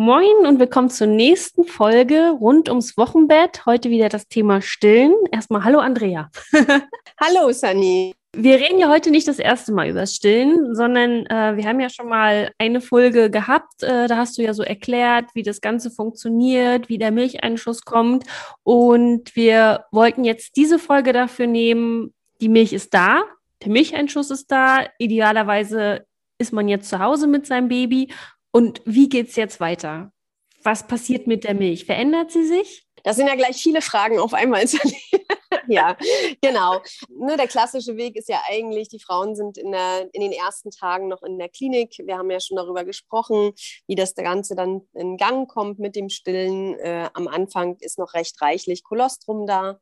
Moin und willkommen zur nächsten Folge rund ums Wochenbett. Heute wieder das Thema Stillen. Erstmal hallo Andrea. Hallo Sunny. Wir reden ja heute nicht das erste Mal über Stillen, sondern äh, wir haben ja schon mal eine Folge gehabt. Äh, da hast du ja so erklärt, wie das Ganze funktioniert, wie der Milcheinschuss kommt. Und wir wollten jetzt diese Folge dafür nehmen, die Milch ist da, der Milcheinschuss ist da. Idealerweise ist man jetzt zu Hause mit seinem Baby. Und wie geht's jetzt weiter? Was passiert mit der Milch? Verändert sie sich? Das sind ja gleich viele Fragen auf einmal. Ja, genau. Ne, der klassische Weg ist ja eigentlich, die Frauen sind in, der, in den ersten Tagen noch in der Klinik. Wir haben ja schon darüber gesprochen, wie das Ganze dann in Gang kommt mit dem Stillen. Äh, am Anfang ist noch recht reichlich Kolostrum da,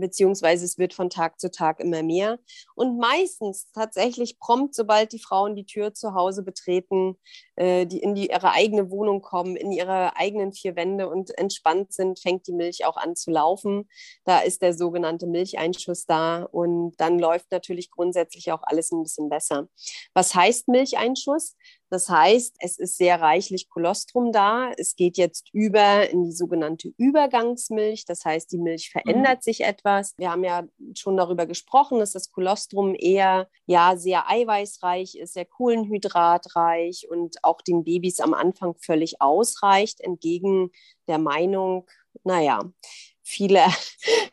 beziehungsweise es wird von Tag zu Tag immer mehr. Und meistens tatsächlich prompt, sobald die Frauen die Tür zu Hause betreten, äh, die in die, ihre eigene Wohnung kommen, in ihre eigenen vier Wände und entspannt sind, fängt die Milch auch an zu laufen. Da ist der sogenannte Milcheinschuss da und dann läuft natürlich grundsätzlich auch alles ein bisschen besser. Was heißt Milcheinschuss? Das heißt, es ist sehr reichlich Kolostrum da. Es geht jetzt über in die sogenannte Übergangsmilch. Das heißt, die Milch verändert mhm. sich etwas. Wir haben ja schon darüber gesprochen, dass das Kolostrum eher ja sehr eiweißreich ist, sehr kohlenhydratreich und auch den Babys am Anfang völlig ausreicht, entgegen der Meinung, naja, viele,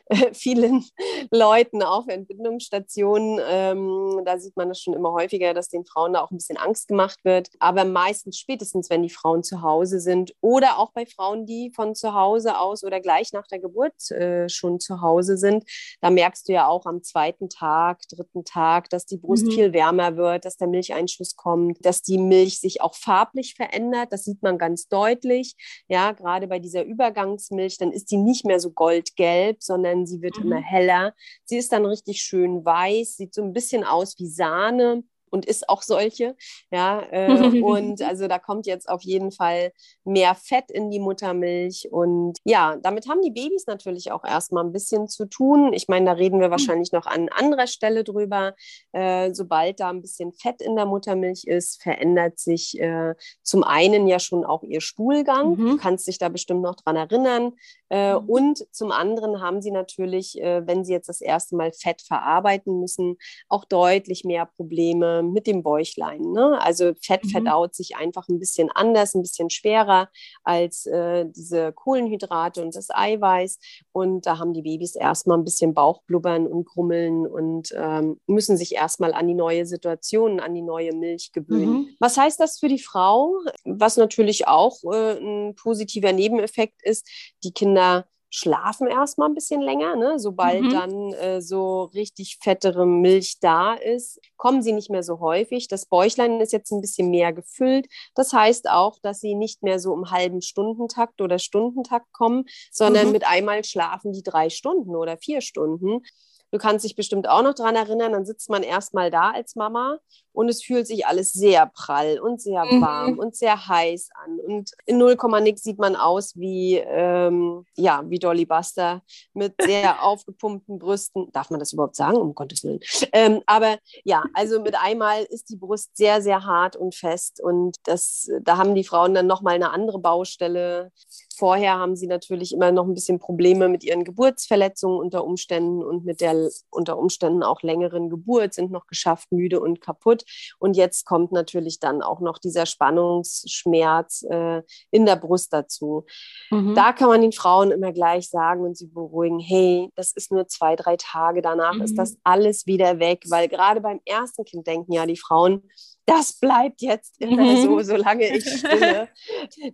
vielen Leuten auf Entbindungsstationen. Ähm, da sieht man das schon immer häufiger, dass den Frauen da auch ein bisschen Angst gemacht wird. Aber meistens spätestens, wenn die Frauen zu Hause sind oder auch bei Frauen, die von zu Hause aus oder gleich nach der Geburt äh, schon zu Hause sind, da merkst du ja auch am zweiten Tag, dritten Tag, dass die Brust mhm. viel wärmer wird, dass der Milcheinschuss kommt, dass die Milch sich auch farblich verändert. Das sieht man ganz deutlich. Ja, gerade bei dieser Übergangsmilch, dann ist die nicht mehr so goldgelb, sondern sie wird mhm. immer heller. Sie ist dann richtig schön weiß, sieht so ein bisschen aus wie Sahne und ist auch solche. Ja, äh, und also da kommt jetzt auf jeden Fall mehr Fett in die Muttermilch. Und ja, damit haben die Babys natürlich auch erstmal ein bisschen zu tun. Ich meine, da reden wir hm. wahrscheinlich noch an anderer Stelle drüber. Äh, sobald da ein bisschen Fett in der Muttermilch ist, verändert sich äh, zum einen ja schon auch ihr Stuhlgang. Mhm. Du kannst dich da bestimmt noch dran erinnern. Äh, mhm. Und zum anderen haben sie natürlich, äh, wenn sie jetzt das erste Mal Fett verarbeiten müssen, auch deutlich mehr Probleme mit dem Bäuchlein. Ne? Also Fett mhm. verdaut sich einfach ein bisschen anders, ein bisschen schwerer als äh, diese Kohlenhydrate und das Eiweiß. Und da haben die Babys erstmal ein bisschen Bauchblubbern und Grummeln und ähm, müssen sich erstmal an die neue Situation, an die neue Milch gewöhnen. Mhm. Was heißt das für die Frau? Was natürlich auch äh, ein positiver Nebeneffekt ist, die Kinder schlafen erstmal ein bisschen länger. Ne? Sobald mhm. dann äh, so richtig fettere Milch da ist, kommen sie nicht mehr so häufig. Das Bäuchlein ist jetzt ein bisschen mehr gefüllt. Das heißt auch, dass sie nicht mehr so im halben Stundentakt oder Stundentakt kommen, sondern mhm. mit einmal schlafen die drei Stunden oder vier Stunden. Du kannst dich bestimmt auch noch daran erinnern, dann sitzt man erstmal da als Mama und es fühlt sich alles sehr prall und sehr warm mhm. und sehr heiß an. Und in 0, nix sieht man aus wie, ähm, ja, wie Dolly Buster mit sehr aufgepumpten Brüsten. Darf man das überhaupt sagen? Um Gottes Willen. Ähm, aber ja, also mit einmal ist die Brust sehr, sehr hart und fest. Und das, da haben die Frauen dann nochmal eine andere Baustelle. Vorher haben sie natürlich immer noch ein bisschen Probleme mit ihren Geburtsverletzungen unter Umständen und mit der unter Umständen auch längeren Geburt, sind noch geschafft, müde und kaputt. Und jetzt kommt natürlich dann auch noch dieser Spannungsschmerz äh, in der Brust dazu. Mhm. Da kann man den Frauen immer gleich sagen und sie beruhigen, hey, das ist nur zwei, drei Tage, danach mhm. ist das alles wieder weg, weil gerade beim ersten Kind denken ja die Frauen, das bleibt jetzt immer mhm. so, solange ich stille.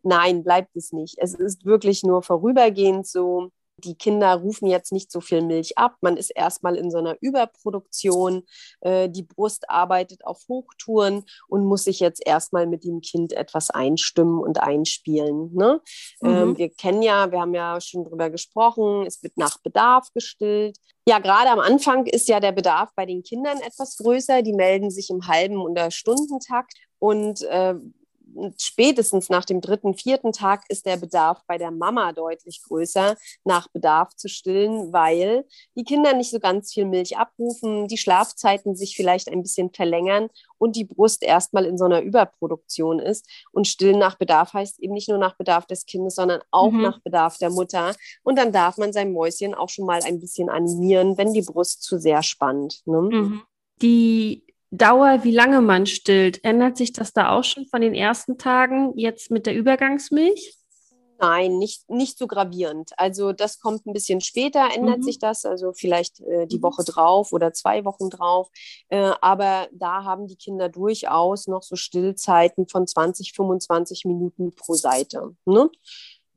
Nein, bleibt es nicht. Es ist wirklich nur vorübergehend so. Die Kinder rufen jetzt nicht so viel Milch ab. Man ist erstmal in so einer Überproduktion. Äh, die Brust arbeitet auf Hochtouren und muss sich jetzt erstmal mit dem Kind etwas einstimmen und einspielen. Ne? Mhm. Ähm, wir kennen ja, wir haben ja schon drüber gesprochen, es wird nach Bedarf gestillt. Ja, gerade am Anfang ist ja der Bedarf bei den Kindern etwas größer. Die melden sich im halben oder Stundentakt. Und äh, spätestens nach dem dritten, vierten Tag ist der Bedarf bei der Mama deutlich größer, nach Bedarf zu stillen, weil die Kinder nicht so ganz viel Milch abrufen, die Schlafzeiten sich vielleicht ein bisschen verlängern und die Brust erstmal in so einer Überproduktion ist. Und stillen nach Bedarf heißt eben nicht nur nach Bedarf des Kindes, sondern auch mhm. nach Bedarf der Mutter. Und dann darf man sein Mäuschen auch schon mal ein bisschen animieren, wenn die Brust zu sehr spannt. Ne? Mhm. Die Dauer, wie lange man stillt, ändert sich das da auch schon von den ersten Tagen jetzt mit der Übergangsmilch? Nein, nicht, nicht so gravierend. Also das kommt ein bisschen später, ändert mhm. sich das, also vielleicht äh, die mhm. Woche drauf oder zwei Wochen drauf. Äh, aber da haben die Kinder durchaus noch so Stillzeiten von 20, 25 Minuten pro Seite. Ne?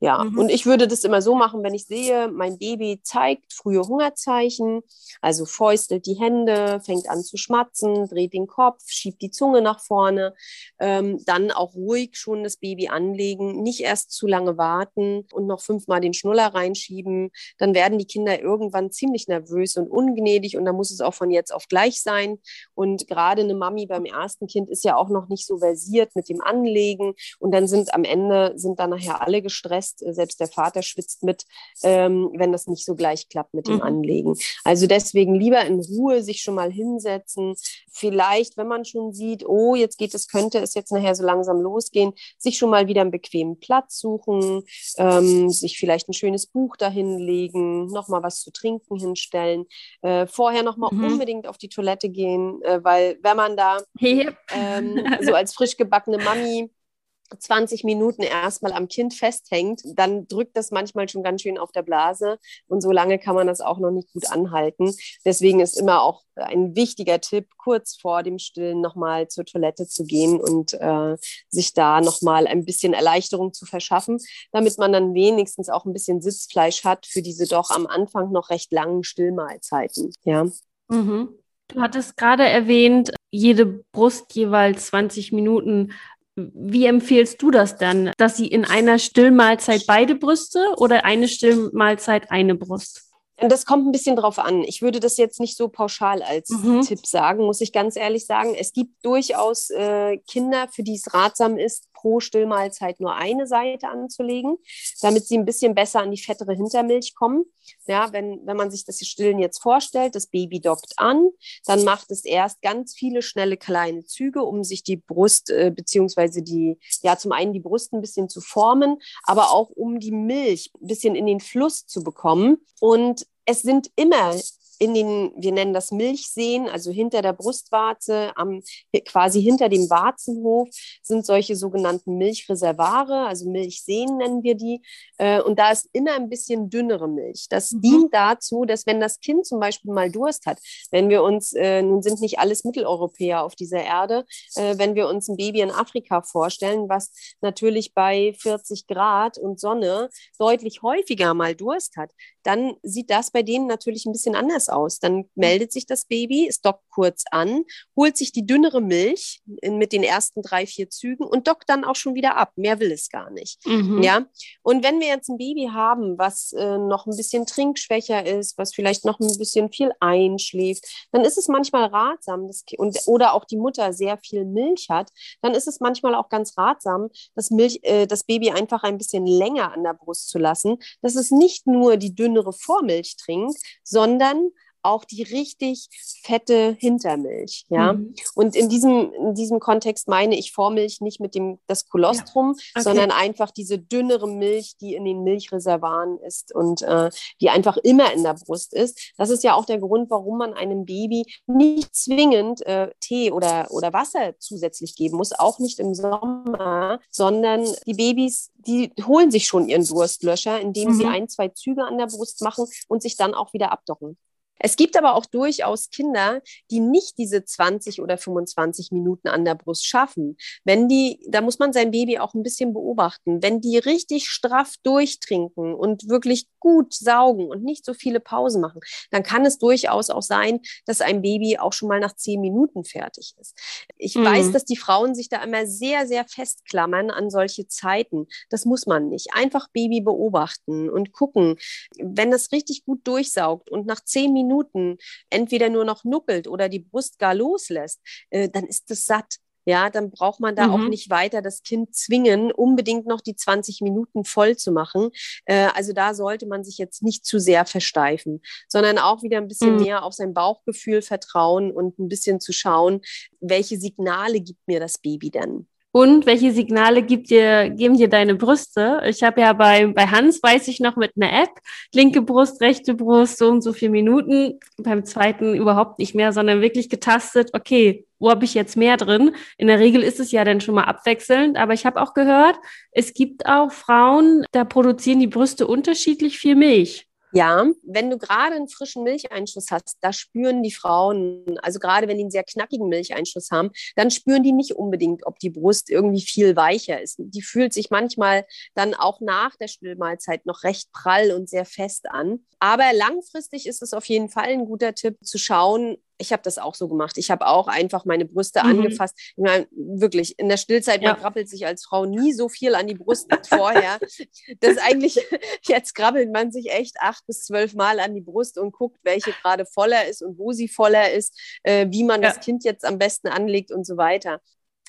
Ja, mhm. und ich würde das immer so machen, wenn ich sehe, mein Baby zeigt frühe Hungerzeichen, also fäustelt die Hände, fängt an zu schmatzen, dreht den Kopf, schiebt die Zunge nach vorne, ähm, dann auch ruhig schon das Baby anlegen, nicht erst zu lange warten und noch fünfmal den Schnuller reinschieben. Dann werden die Kinder irgendwann ziemlich nervös und ungnädig und dann muss es auch von jetzt auf gleich sein. Und gerade eine Mami beim ersten Kind ist ja auch noch nicht so versiert mit dem Anlegen und dann sind am Ende, sind dann nachher alle gestresst äh, selbst der Vater schwitzt mit, ähm, wenn das nicht so gleich klappt mit dem mhm. Anlegen. Also deswegen lieber in Ruhe sich schon mal hinsetzen. Vielleicht, wenn man schon sieht, oh, jetzt geht es, könnte es jetzt nachher so langsam losgehen, sich schon mal wieder einen bequemen Platz suchen, ähm, sich vielleicht ein schönes Buch dahin legen, nochmal was zu trinken hinstellen, äh, vorher nochmal mhm. unbedingt auf die Toilette gehen, äh, weil wenn man da ähm, so als frisch gebackene Mami 20 Minuten erstmal am Kind festhängt, dann drückt das manchmal schon ganz schön auf der Blase und so lange kann man das auch noch nicht gut anhalten. Deswegen ist immer auch ein wichtiger Tipp, kurz vor dem Stillen nochmal zur Toilette zu gehen und äh, sich da nochmal ein bisschen Erleichterung zu verschaffen, damit man dann wenigstens auch ein bisschen Sitzfleisch hat für diese doch am Anfang noch recht langen Stillmahlzeiten. Ja. Mhm. Du hattest gerade erwähnt, jede Brust jeweils 20 Minuten wie empfiehlst du das dann, dass sie in einer Stillmahlzeit beide Brüste oder eine Stillmahlzeit eine Brust? Das kommt ein bisschen drauf an. Ich würde das jetzt nicht so pauschal als mhm. Tipp sagen, muss ich ganz ehrlich sagen. Es gibt durchaus äh, Kinder, für die es ratsam ist, pro Stillmahlzeit nur eine Seite anzulegen, damit sie ein bisschen besser an die fettere Hintermilch kommen. Ja, wenn, wenn man sich das Stillen jetzt vorstellt, das Baby dockt an, dann macht es erst ganz viele schnelle kleine Züge, um sich die Brust äh, beziehungsweise die, ja, zum einen die Brust ein bisschen zu formen, aber auch um die Milch ein bisschen in den Fluss zu bekommen. Und es sind immer in den, wir nennen das Milchseen, also hinter der Brustwarze, am, quasi hinter dem Warzenhof, sind solche sogenannten Milchreservare, also Milchseen nennen wir die. Äh, und da ist immer ein bisschen dünnere Milch. Das mhm. dient dazu, dass wenn das Kind zum Beispiel mal Durst hat, wenn wir uns, äh, nun sind nicht alles Mitteleuropäer auf dieser Erde, äh, wenn wir uns ein Baby in Afrika vorstellen, was natürlich bei 40 Grad und Sonne deutlich häufiger mal Durst hat, dann sieht das bei denen natürlich ein bisschen anders aus. Dann mhm. meldet sich das Baby, es dockt kurz an, holt sich die dünnere Milch mit den ersten drei, vier Zügen und dockt dann auch schon wieder ab. Mehr will es gar nicht. Mhm. Ja. Und wenn wir jetzt ein Baby haben, was äh, noch ein bisschen trinkschwächer ist, was vielleicht noch ein bisschen viel einschläft, dann ist es manchmal ratsam, dass, und, oder auch die Mutter sehr viel Milch hat, dann ist es manchmal auch ganz ratsam, das, Milch, äh, das Baby einfach ein bisschen länger an der Brust zu lassen, dass es nicht nur die dünne dünnere Vormilch trinkt, sondern auch die richtig fette Hintermilch. Ja? Mhm. Und in diesem, in diesem Kontext meine ich Vormilch nicht mit dem das Kolostrum, ja. okay. sondern einfach diese dünnere Milch, die in den Milchreservaren ist und äh, die einfach immer in der Brust ist. Das ist ja auch der Grund, warum man einem Baby nicht zwingend äh, Tee oder, oder Wasser zusätzlich geben muss, auch nicht im Sommer, sondern die Babys, die holen sich schon ihren Durstlöscher, indem mhm. sie ein, zwei Züge an der Brust machen und sich dann auch wieder abdocken. Es gibt aber auch durchaus Kinder, die nicht diese 20 oder 25 Minuten an der Brust schaffen. Wenn die, da muss man sein Baby auch ein bisschen beobachten. Wenn die richtig straff durchtrinken und wirklich gut saugen und nicht so viele Pausen machen, dann kann es durchaus auch sein, dass ein Baby auch schon mal nach zehn Minuten fertig ist. Ich mhm. weiß, dass die Frauen sich da immer sehr, sehr festklammern an solche Zeiten. Das muss man nicht. Einfach Baby beobachten und gucken. Wenn es richtig gut durchsaugt und nach zehn Minuten Minuten entweder nur noch nuckelt oder die Brust gar loslässt, äh, dann ist das satt. Ja, dann braucht man da mhm. auch nicht weiter das Kind zwingen, unbedingt noch die 20 Minuten voll zu machen. Äh, also da sollte man sich jetzt nicht zu sehr versteifen, sondern auch wieder ein bisschen mhm. mehr auf sein Bauchgefühl vertrauen und ein bisschen zu schauen, welche Signale gibt mir das Baby denn? Und welche Signale gibt dir, geben dir deine Brüste? Ich habe ja bei, bei Hans, weiß ich noch, mit einer App, linke Brust, rechte Brust, so und so viele Minuten. Beim zweiten überhaupt nicht mehr, sondern wirklich getastet, okay, wo habe ich jetzt mehr drin? In der Regel ist es ja dann schon mal abwechselnd, aber ich habe auch gehört, es gibt auch Frauen, da produzieren die Brüste unterschiedlich viel Milch. Ja, wenn du gerade einen frischen Milcheinschuss hast, da spüren die Frauen, also gerade wenn die einen sehr knackigen Milcheinschuss haben, dann spüren die nicht unbedingt, ob die Brust irgendwie viel weicher ist. Die fühlt sich manchmal dann auch nach der Stillmahlzeit noch recht prall und sehr fest an. Aber langfristig ist es auf jeden Fall ein guter Tipp zu schauen, ich habe das auch so gemacht. Ich habe auch einfach meine Brüste mhm. angefasst. Ich meine, wirklich, in der Stillzeit, ja. man krabbelt sich als Frau nie so viel an die Brust wie vorher. Das eigentlich, jetzt krabbelt man sich echt acht bis zwölf Mal an die Brust und guckt, welche gerade voller ist und wo sie voller ist, äh, wie man ja. das Kind jetzt am besten anlegt und so weiter.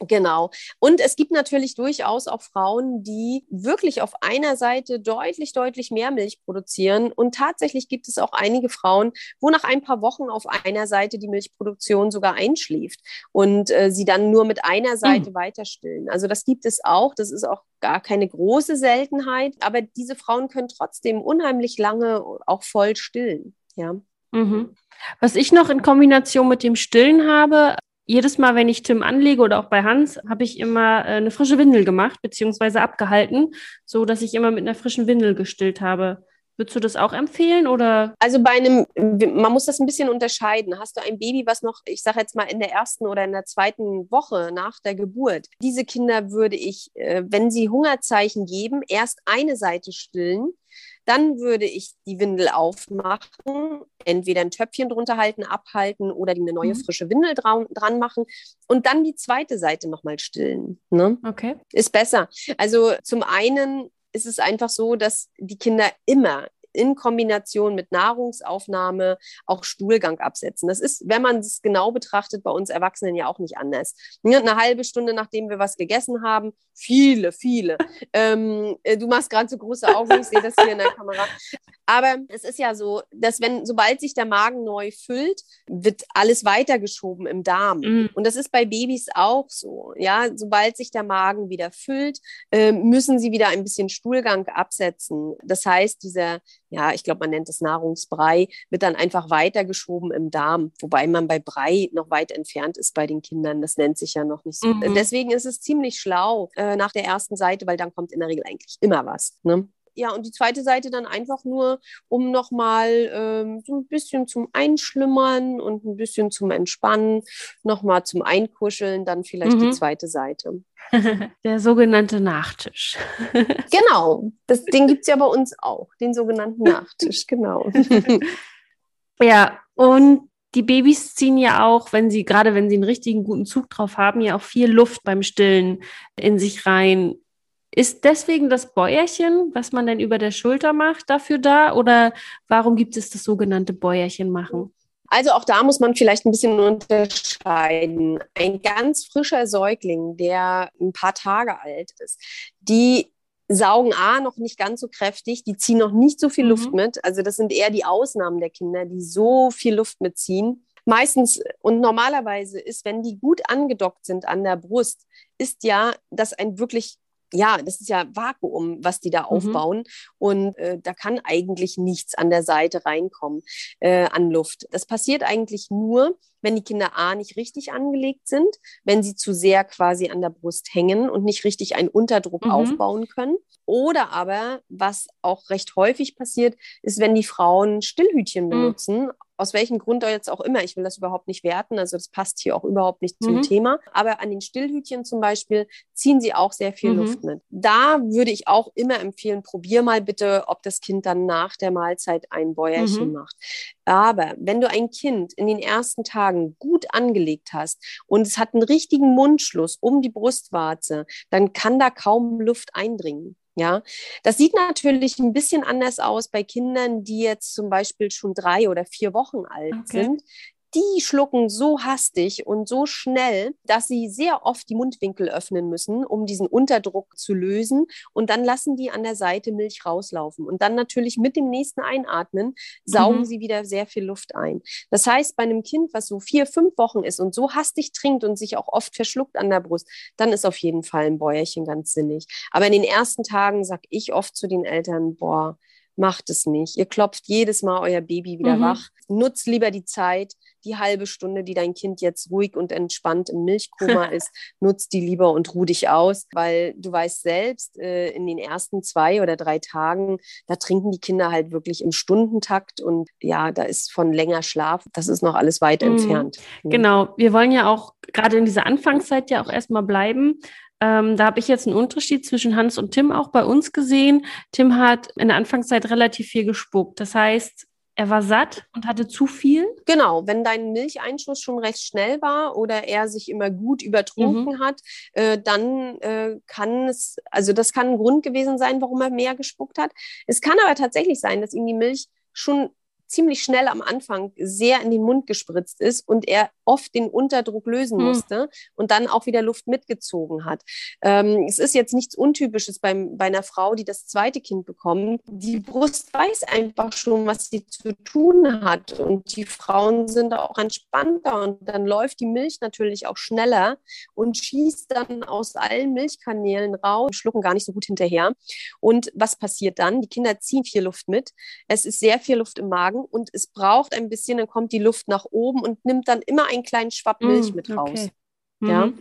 Genau. Und es gibt natürlich durchaus auch Frauen, die wirklich auf einer Seite deutlich, deutlich mehr Milch produzieren. Und tatsächlich gibt es auch einige Frauen, wo nach ein paar Wochen auf einer Seite die Milchproduktion sogar einschläft und äh, sie dann nur mit einer Seite mhm. weiter stillen. Also das gibt es auch. Das ist auch gar keine große Seltenheit. Aber diese Frauen können trotzdem unheimlich lange auch voll stillen. Ja. Mhm. Was ich noch in Kombination mit dem Stillen habe, jedes Mal, wenn ich Tim anlege oder auch bei Hans, habe ich immer äh, eine frische Windel gemacht, beziehungsweise abgehalten, so dass ich immer mit einer frischen Windel gestillt habe. Würdest du das auch empfehlen oder? Also bei einem, man muss das ein bisschen unterscheiden. Hast du ein Baby, was noch, ich sage jetzt mal in der ersten oder in der zweiten Woche nach der Geburt, diese Kinder würde ich, äh, wenn sie Hungerzeichen geben, erst eine Seite stillen dann würde ich die Windel aufmachen, entweder ein Töpfchen drunter halten, abhalten oder die eine neue mhm. frische Windel dran, dran machen und dann die zweite Seite nochmal stillen. Ne? Okay. Ist besser. Also zum einen ist es einfach so, dass die Kinder immer, in Kombination mit Nahrungsaufnahme auch Stuhlgang absetzen. Das ist, wenn man es genau betrachtet, bei uns Erwachsenen ja auch nicht anders. Eine halbe Stunde, nachdem wir was gegessen haben, viele, viele. ähm, äh, du machst gerade so große Augen, ich sehe das hier in der Kamera. Aber es ist ja so, dass wenn, sobald sich der Magen neu füllt, wird alles weitergeschoben im Darm. Mhm. Und das ist bei Babys auch so. Ja, sobald sich der Magen wieder füllt, äh, müssen sie wieder ein bisschen Stuhlgang absetzen. Das heißt, dieser, ja, ich glaube, man nennt es Nahrungsbrei, wird dann einfach weitergeschoben im Darm. Wobei man bei Brei noch weit entfernt ist bei den Kindern. Das nennt sich ja noch nicht so. Mhm. Deswegen ist es ziemlich schlau äh, nach der ersten Seite, weil dann kommt in der Regel eigentlich immer was. Ne? Ja, und die zweite Seite dann einfach nur, um nochmal ähm, so ein bisschen zum Einschlummern und ein bisschen zum Entspannen, nochmal zum Einkuscheln, dann vielleicht mhm. die zweite Seite. Der sogenannte Nachtisch. genau, das, den gibt es ja bei uns auch, den sogenannten Nachtisch, genau. ja, und die Babys ziehen ja auch, wenn sie, gerade wenn sie einen richtigen guten Zug drauf haben, ja auch viel Luft beim Stillen in sich rein. Ist deswegen das Bäuerchen, was man dann über der Schulter macht, dafür da? Oder warum gibt es das sogenannte Bäuerchen machen? Also auch da muss man vielleicht ein bisschen unterscheiden. Ein ganz frischer Säugling, der ein paar Tage alt ist, die saugen A noch nicht ganz so kräftig, die ziehen noch nicht so viel mhm. Luft mit. Also das sind eher die Ausnahmen der Kinder, die so viel Luft mitziehen. Meistens und normalerweise ist, wenn die gut angedockt sind an der Brust, ist ja das ein wirklich ja, das ist ja Vakuum, was die da mhm. aufbauen. Und äh, da kann eigentlich nichts an der Seite reinkommen äh, an Luft. Das passiert eigentlich nur, wenn die Kinder A nicht richtig angelegt sind, wenn sie zu sehr quasi an der Brust hängen und nicht richtig einen Unterdruck mhm. aufbauen können. Oder aber, was auch recht häufig passiert, ist, wenn die Frauen Stillhütchen mhm. Aus welchem Grund jetzt auch immer. Ich will das überhaupt nicht werten, also das passt hier auch überhaupt nicht zum Mhm. Thema. Aber an den Stillhütchen zum Beispiel ziehen sie auch sehr viel Mhm. Luft mit. Da würde ich auch immer empfehlen, probier mal bitte, ob das Kind dann nach der Mahlzeit ein Bäuerchen Mhm. macht. Aber wenn du ein Kind in den ersten Tagen gut angelegt hast und es hat einen richtigen Mundschluss um die Brustwarze, dann kann da kaum Luft eindringen. Ja, das sieht natürlich ein bisschen anders aus bei Kindern, die jetzt zum Beispiel schon drei oder vier Wochen alt Okay. sind. Die schlucken so hastig und so schnell, dass sie sehr oft die Mundwinkel öffnen müssen, um diesen Unterdruck zu lösen. Und dann lassen die an der Seite Milch rauslaufen. Und dann natürlich mit dem nächsten Einatmen saugen Mhm. sie wieder sehr viel Luft ein. Das heißt, bei einem Kind, was so vier, fünf Wochen ist und so hastig trinkt und sich auch oft verschluckt an der Brust, dann ist auf jeden Fall ein Bäuerchen ganz sinnig. Aber in den ersten Tagen sage ich oft zu den Eltern, boah, macht es nicht. Ihr klopft jedes Mal euer Baby wieder Mhm. wach. Nutzt lieber die Zeit, die halbe Stunde, die dein Kind jetzt ruhig und entspannt im Milchkoma ist, nutzt die lieber und ruh dich aus, weil du weißt selbst, äh, in den ersten zwei oder drei Tagen, da trinken die Kinder halt wirklich im Stundentakt und ja, da ist von länger Schlaf, das ist noch alles weit Mhm. entfernt. Genau, wir wollen ja auch gerade in dieser Anfangszeit ja auch erstmal bleiben. Ähm, da habe ich jetzt einen Unterschied zwischen Hans und Tim auch bei uns gesehen. Tim hat in der Anfangszeit relativ viel gespuckt. Das heißt, er war satt und hatte zu viel. Genau, wenn dein Milcheinschuss schon recht schnell war oder er sich immer gut übertrunken hat, äh, dann äh, kann es, also das kann ein Grund gewesen sein, warum er mehr gespuckt hat. Es kann aber tatsächlich sein, dass ihm die Milch schon ziemlich schnell am Anfang sehr in den Mund gespritzt ist und er oft den Unterdruck lösen Hm. musste und dann auch wieder Luft mitgezogen hat. Ähm, es ist jetzt nichts Untypisches beim, bei einer Frau, die das zweite Kind bekommt. Die Brust weiß einfach schon, was sie zu tun hat und die Frauen sind auch entspannter und dann läuft die Milch natürlich auch schneller und schießt dann aus allen Milchkanälen raus, schlucken gar nicht so gut hinterher. Und was passiert dann? Die Kinder ziehen viel Luft mit. Es ist sehr viel Luft im Magen und es braucht ein bisschen, dann kommt die Luft nach oben und nimmt dann immer einen kleinen Schwapp Milch Mm, mit okay. raus. Mhm. Ja,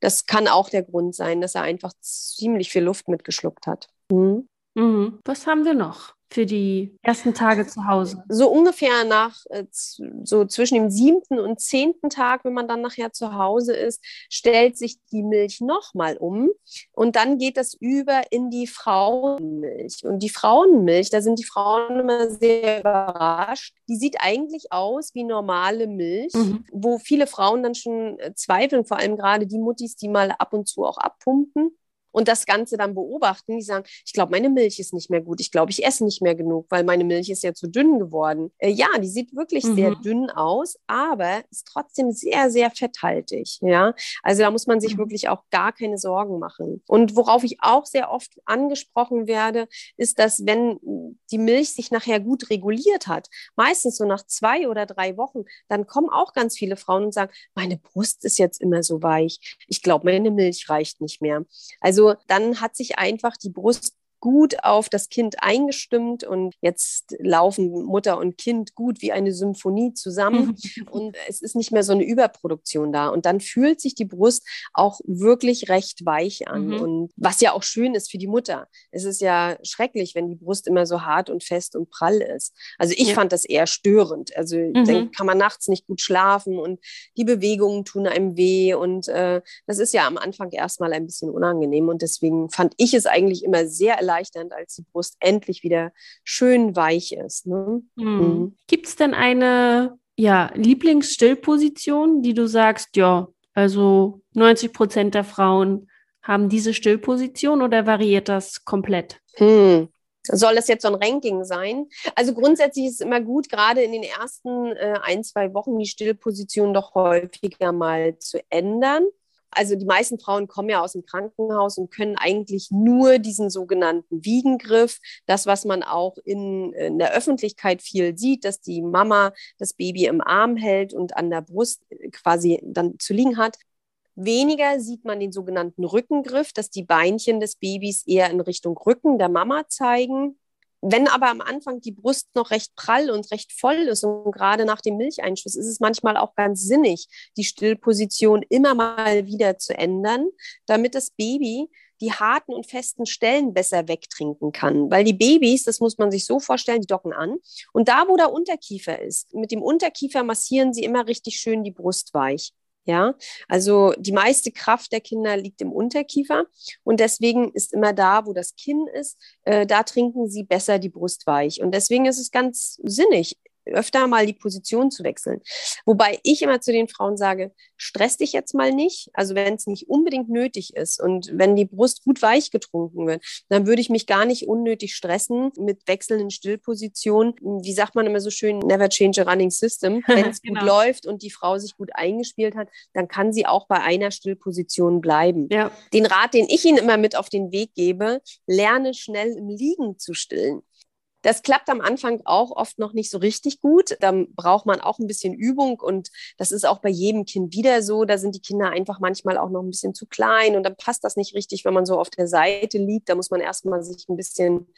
das kann auch der Grund sein, dass er einfach ziemlich viel Luft mitgeschluckt hat. Mhm. Mhm. Was haben wir noch für die ersten Tage zu Hause? So ungefähr nach äh, so zwischen dem siebten und zehnten Tag, wenn man dann nachher zu Hause ist, stellt sich die Milch nochmal um und dann geht das über in die Frauenmilch. Und die Frauenmilch, da sind die Frauen immer sehr überrascht. Die sieht eigentlich aus wie normale Milch, Mhm. wo viele Frauen dann schon äh, zweifeln, vor allem gerade die Muttis, die mal ab und zu auch abpumpen und das Ganze dann beobachten, die sagen, ich glaube, meine Milch ist nicht mehr gut. Ich glaube, ich esse nicht mehr genug, weil meine Milch ist ja zu dünn geworden. Äh, ja, die sieht wirklich Mhm. sehr dünn aus, aber ist trotzdem sehr, sehr fetthaltig. Ja, also da muss man sich Mhm. wirklich auch gar keine Sorgen machen. Und worauf ich auch sehr oft angesprochen werde, ist, dass wenn die Milch sich nachher gut reguliert hat, meistens so nach zwei oder drei Wochen, dann kommen auch ganz viele Frauen und sagen, meine Brust ist jetzt immer so weich. Ich glaube, meine Milch reicht nicht mehr. Also dann hat sich einfach die Brust gut auf das Kind eingestimmt und jetzt laufen Mutter und Kind gut wie eine Symphonie zusammen und es ist nicht mehr so eine Überproduktion da und dann fühlt sich die Brust auch wirklich recht weich an Mhm. und was ja auch schön ist für die Mutter. Es ist ja schrecklich, wenn die Brust immer so hart und fest und prall ist. Also ich Ja. fand das eher störend. Also Mhm. dann kann man nachts nicht gut schlafen und die Bewegungen tun einem weh und äh, das ist ja am Anfang erstmal ein bisschen unangenehm und deswegen fand ich es eigentlich immer sehr erleichternd, als die Brust endlich wieder schön weich ist. Ne? Mhm. Gibt es denn eine ja, Lieblingsstillposition, die du sagst, ja, also 90 Prozent der Frauen haben diese Stillposition oder variiert das komplett? Hm. Soll das jetzt so ein Ranking sein? Also grundsätzlich ist es immer gut, gerade in den ersten äh, ein, zwei Wochen die Stillposition doch häufiger mal zu ändern. Also die meisten Frauen kommen ja aus dem Krankenhaus und können eigentlich nur diesen sogenannten Wiegengriff, das, was man auch in, in der Öffentlichkeit viel sieht, dass die Mama das Baby im Arm hält und an der Brust äh, quasi dann zu liegen hat. Weniger sieht man den sogenannten Rückengriff, dass die Beinchen des Babys eher in Richtung Rücken der Mama zeigen. Wenn aber am Anfang die Brust noch recht prall und recht voll ist und gerade nach dem Milcheinschuss ist es manchmal auch ganz sinnig, die Stillposition immer mal wieder zu ändern, damit das Baby die harten und festen Stellen besser wegtrinken kann. Weil die Babys, das muss man sich so vorstellen, die docken an. Und da, wo der Unterkiefer ist, mit dem Unterkiefer massieren sie immer richtig schön die Brust weich. Ja, also die meiste Kraft der Kinder liegt im Unterkiefer und deswegen ist immer da, wo das Kinn ist, äh, da trinken sie besser die Brust weich. Und deswegen ist es ganz sinnig, öfter mal die Position zu wechseln. Wobei ich immer zu den Frauen sage, stress dich jetzt mal nicht. Also wenn es nicht unbedingt nötig ist und wenn die Brust gut weich getrunken wird, dann würde ich mich gar nicht unnötig stressen mit wechselnden Stillpositionen. Wie sagt man immer so schön, never change a running system. Wenn es genau. gut läuft und die Frau sich gut eingespielt hat, dann kann sie auch bei einer Stillposition bleiben. Ja. Den Rat, den ich Ihnen immer mit auf den Weg gebe, lerne schnell im Liegen zu stillen. Das klappt am Anfang auch oft noch nicht so richtig gut. Da braucht man auch ein bisschen Übung und das ist auch bei jedem Kind wieder so. Da sind die Kinder einfach manchmal auch noch ein bisschen zu klein und dann passt das nicht richtig, wenn man so auf der Seite liegt. Da muss man erstmal sich ein bisschen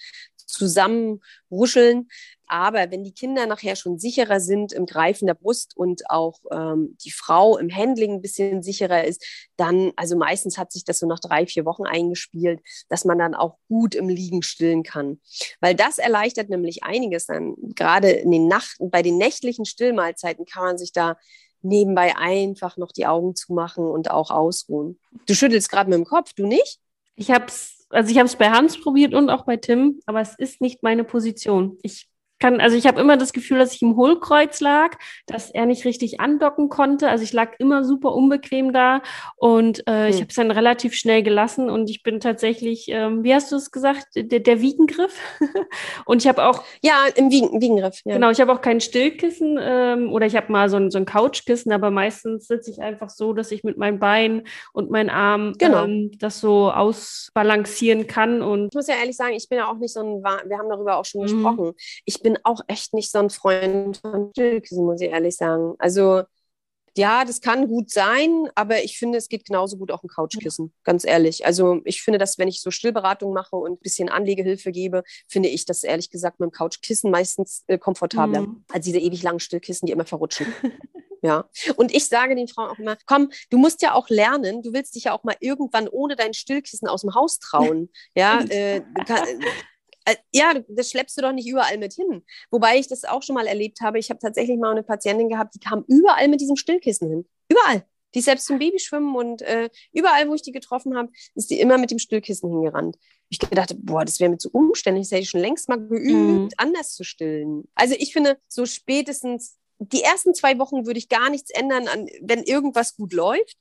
zusammenruscheln. Aber wenn die Kinder nachher schon sicherer sind im Greifen der Brust und auch ähm, die Frau im Handling ein bisschen sicherer ist, dann, also meistens hat sich das so nach drei, vier Wochen eingespielt, dass man dann auch gut im Liegen stillen kann. Weil das erleichtert nämlich einiges dann. Gerade in den Nachten, bei den nächtlichen Stillmahlzeiten kann man sich da nebenbei einfach noch die Augen zumachen und auch ausruhen. Du schüttelst gerade mit dem Kopf, du nicht? Ich habe es, also ich habe es bei Hans probiert und auch bei Tim, aber es ist nicht meine Position. Ich kann, also ich habe immer das Gefühl, dass ich im Hohlkreuz lag, dass er nicht richtig andocken konnte. Also ich lag immer super unbequem da und äh, hm. ich habe es dann relativ schnell gelassen und ich bin tatsächlich, ähm, wie hast du es gesagt, der, der Wiegengriff. und ich habe auch ja im Wiegen, Wiegengriff. Ja. Genau, ich habe auch kein Stillkissen ähm, oder ich habe mal so ein, so ein Couchkissen, aber meistens sitze ich einfach so, dass ich mit meinem Bein und meinen Arm genau. ähm, das so ausbalancieren kann. Und ich muss ja ehrlich sagen, ich bin ja auch nicht so ein, wir haben darüber auch schon mhm. gesprochen. Ich bin bin auch echt nicht so ein Freund von Stillkissen, muss ich ehrlich sagen. Also ja, das kann gut sein, aber ich finde, es geht genauso gut auch ein Couchkissen, ganz ehrlich. Also ich finde, dass wenn ich so Stillberatung mache und ein bisschen Anlegehilfe gebe, finde ich das ehrlich gesagt mit dem Couchkissen meistens äh, komfortabler mhm. als diese ewig langen Stillkissen, die immer verrutschen. Ja. Und ich sage den Frauen auch immer, komm, du musst ja auch lernen, du willst dich ja auch mal irgendwann ohne dein Stillkissen aus dem Haus trauen. Ja, äh, kann, ja, das schleppst du doch nicht überall mit hin. Wobei ich das auch schon mal erlebt habe. Ich habe tatsächlich mal eine Patientin gehabt, die kam überall mit diesem Stillkissen hin. Überall. Die ist selbst zum Babyschwimmen und äh, überall, wo ich die getroffen habe, ist die immer mit dem Stillkissen hingerannt. Ich dachte, boah, das wäre mir zu umständlich. Das hätte ich schon längst mal geübt, mhm. anders zu stillen. Also ich finde, so spätestens die ersten zwei Wochen würde ich gar nichts ändern, an, wenn irgendwas gut läuft.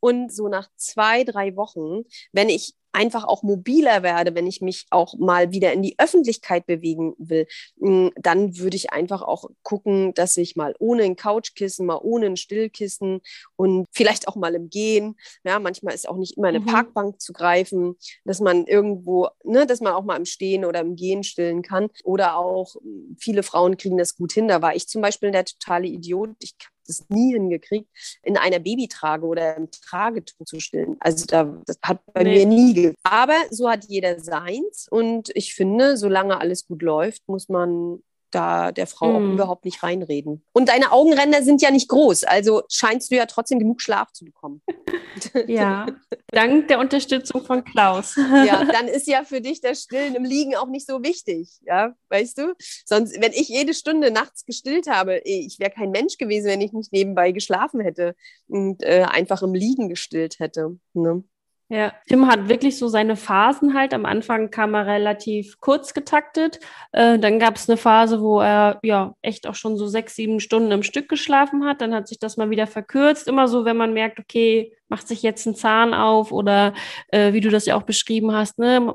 Und so nach zwei, drei Wochen, wenn ich einfach auch mobiler werde, wenn ich mich auch mal wieder in die Öffentlichkeit bewegen will, mm, dann würde ich einfach auch gucken, dass ich mal ohne ein Couchkissen, mal ohne ein Stillkissen und vielleicht auch mal im Gehen, ja, manchmal ist auch nicht immer eine mhm. Parkbank zu greifen, dass man irgendwo, ne, dass man auch mal im Stehen oder im Gehen stillen kann oder auch mm, viele Frauen kriegen das gut hin. Da war ich zum Beispiel der totale Idiot. Ich das nie hingekriegt, in einer Babytrage oder im Tragetuch zu stillen. Also da, das hat bei nee. mir nie geklappt. Aber so hat jeder seins. Und ich finde, solange alles gut läuft, muss man da der Frau auch mhm. überhaupt nicht reinreden. Und deine Augenränder sind ja nicht groß, also scheinst du ja trotzdem genug Schlaf zu bekommen. Ja, dank der Unterstützung von Klaus. Ja, dann ist ja für dich das Stillen im Liegen auch nicht so wichtig, ja, weißt du? Sonst, wenn ich jede Stunde nachts gestillt habe, ich wäre kein Mensch gewesen, wenn ich nicht nebenbei geschlafen hätte und äh, einfach im Liegen gestillt hätte. Ne? Ja, Tim hat wirklich so seine Phasen halt. Am Anfang kam er relativ kurz getaktet. Äh, dann gab es eine Phase, wo er ja echt auch schon so sechs, sieben Stunden im Stück geschlafen hat. Dann hat sich das mal wieder verkürzt. Immer so, wenn man merkt, okay, macht sich jetzt ein Zahn auf oder äh, wie du das ja auch beschrieben hast, ne,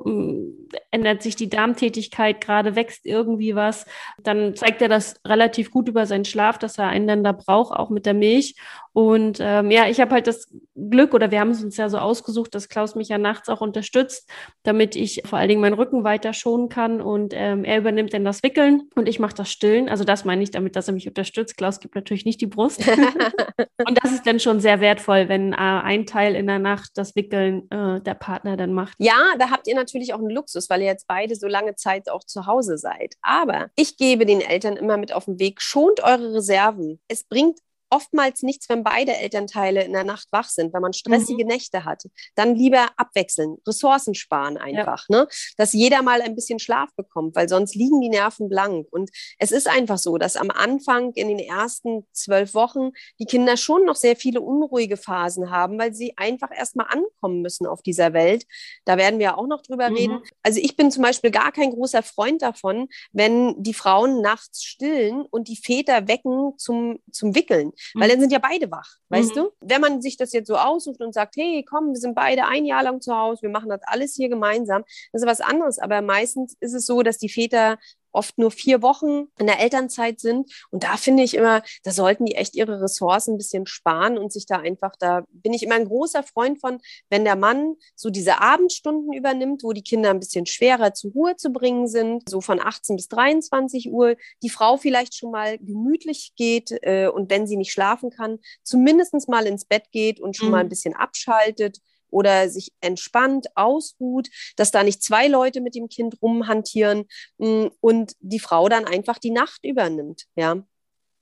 ändert sich die Darmtätigkeit gerade, wächst irgendwie was, dann zeigt er das relativ gut über seinen Schlaf, dass er einen dann da braucht, auch mit der Milch. Und ähm, ja, ich habe halt das Glück oder wir haben es uns ja so ausgesucht, dass Klaus mich ja nachts auch unterstützt, damit ich vor allen Dingen meinen Rücken weiter schonen kann und ähm, er übernimmt dann das Wickeln und ich mache das Stillen. Also das meine ich damit, dass er mich unterstützt. Klaus gibt natürlich nicht die Brust. und das ist dann schon sehr wertvoll, wenn äh, ein Teil in der Nacht das Wickeln äh, der Partner dann macht. Ja, da habt ihr natürlich auch einen Luxus, weil ihr jetzt beide so lange Zeit auch zu Hause seid. Aber ich gebe den Eltern immer mit auf den Weg, schont eure Reserven. Es bringt oftmals nichts, wenn beide Elternteile in der Nacht wach sind, wenn man stressige mhm. Nächte hat. Dann lieber abwechseln, Ressourcen sparen einfach, ja. ne? dass jeder mal ein bisschen Schlaf bekommt, weil sonst liegen die Nerven blank. Und es ist einfach so, dass am Anfang in den ersten zwölf Wochen die Kinder schon noch sehr viele unruhige Phasen haben, weil sie einfach erstmal ankommen müssen auf dieser Welt. Da werden wir auch noch drüber mhm. reden. Also ich bin zum Beispiel gar kein großer Freund davon, wenn die Frauen nachts stillen und die Väter wecken zum, zum Wickeln, weil mhm. dann sind ja beide wach, weißt mhm. du? Wenn man sich das jetzt so aussucht und sagt, hey, komm, wir sind beide ein Jahr lang zu Hause, wir machen das alles hier gemeinsam, das ist was anderes. Aber meistens ist es so, dass die Väter oft nur vier Wochen in der Elternzeit sind. Und da finde ich immer, da sollten die echt ihre Ressourcen ein bisschen sparen und sich da einfach, da bin ich immer ein großer Freund von, wenn der Mann so diese Abendstunden übernimmt, wo die Kinder ein bisschen schwerer zur Ruhe zu bringen sind, so von 18 bis 23 Uhr, die Frau vielleicht schon mal gemütlich geht äh, und wenn sie nicht schlafen kann, zumindest mal ins Bett geht und schon mhm. mal ein bisschen abschaltet oder sich entspannt, ausruht, dass da nicht zwei Leute mit dem Kind rumhantieren mh, mm, und die Frau dann einfach die Nacht übernimmt, ja.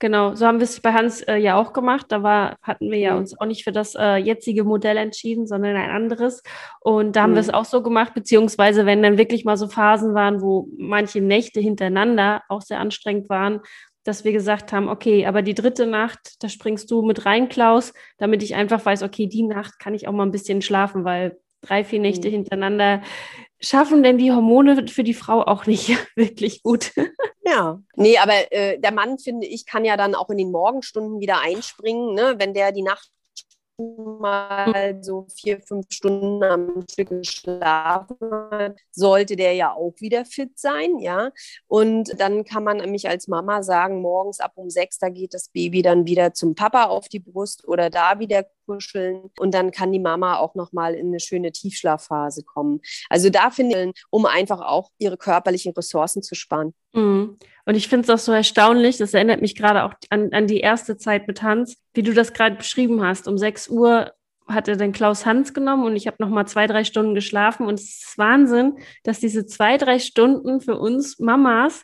Genau, so haben wir es bei Hans äh, ja auch gemacht. Da war, hatten wir ja mhm. uns auch nicht für das äh, jetzige Modell entschieden, sondern ein anderes. Und da haben mhm. wir es auch so gemacht, beziehungsweise wenn dann wirklich mal so Phasen waren, wo manche Nächte hintereinander auch sehr anstrengend waren, dass wir gesagt haben, okay, aber die dritte Nacht, da springst du mit rein, Klaus, damit ich einfach weiß, okay, die Nacht kann ich auch mal ein bisschen schlafen, weil drei, vier Nächte mhm. hintereinander schaffen denn die Hormone für die Frau auch nicht wirklich gut. Ja, nee, aber äh, der Mann, finde ich, kann ja dann auch in den Morgenstunden wieder einspringen, ne? wenn der die Nacht mal so vier, fünf Stunden am Stück geschlafen hat, sollte der ja auch wieder fit sein, ja. Und dann kann man nämlich als Mama sagen, morgens ab um sechs, da geht das Baby dann wieder zum Papa auf die Brust oder da wieder kuscheln und dann kann die Mama auch noch mal in eine schöne Tiefschlafphase kommen. Also da finde ich, um einfach auch ihre körperlichen Ressourcen zu sparen. Mhm. Und ich finde es auch so erstaunlich, das erinnert mich gerade auch an, an die erste Zeit mit Hans, wie du das gerade beschrieben hast. Um 6 Uhr hat er dann Klaus Hans genommen und ich habe noch mal zwei, drei Stunden geschlafen. Und es ist Wahnsinn, dass diese zwei, drei Stunden für uns Mamas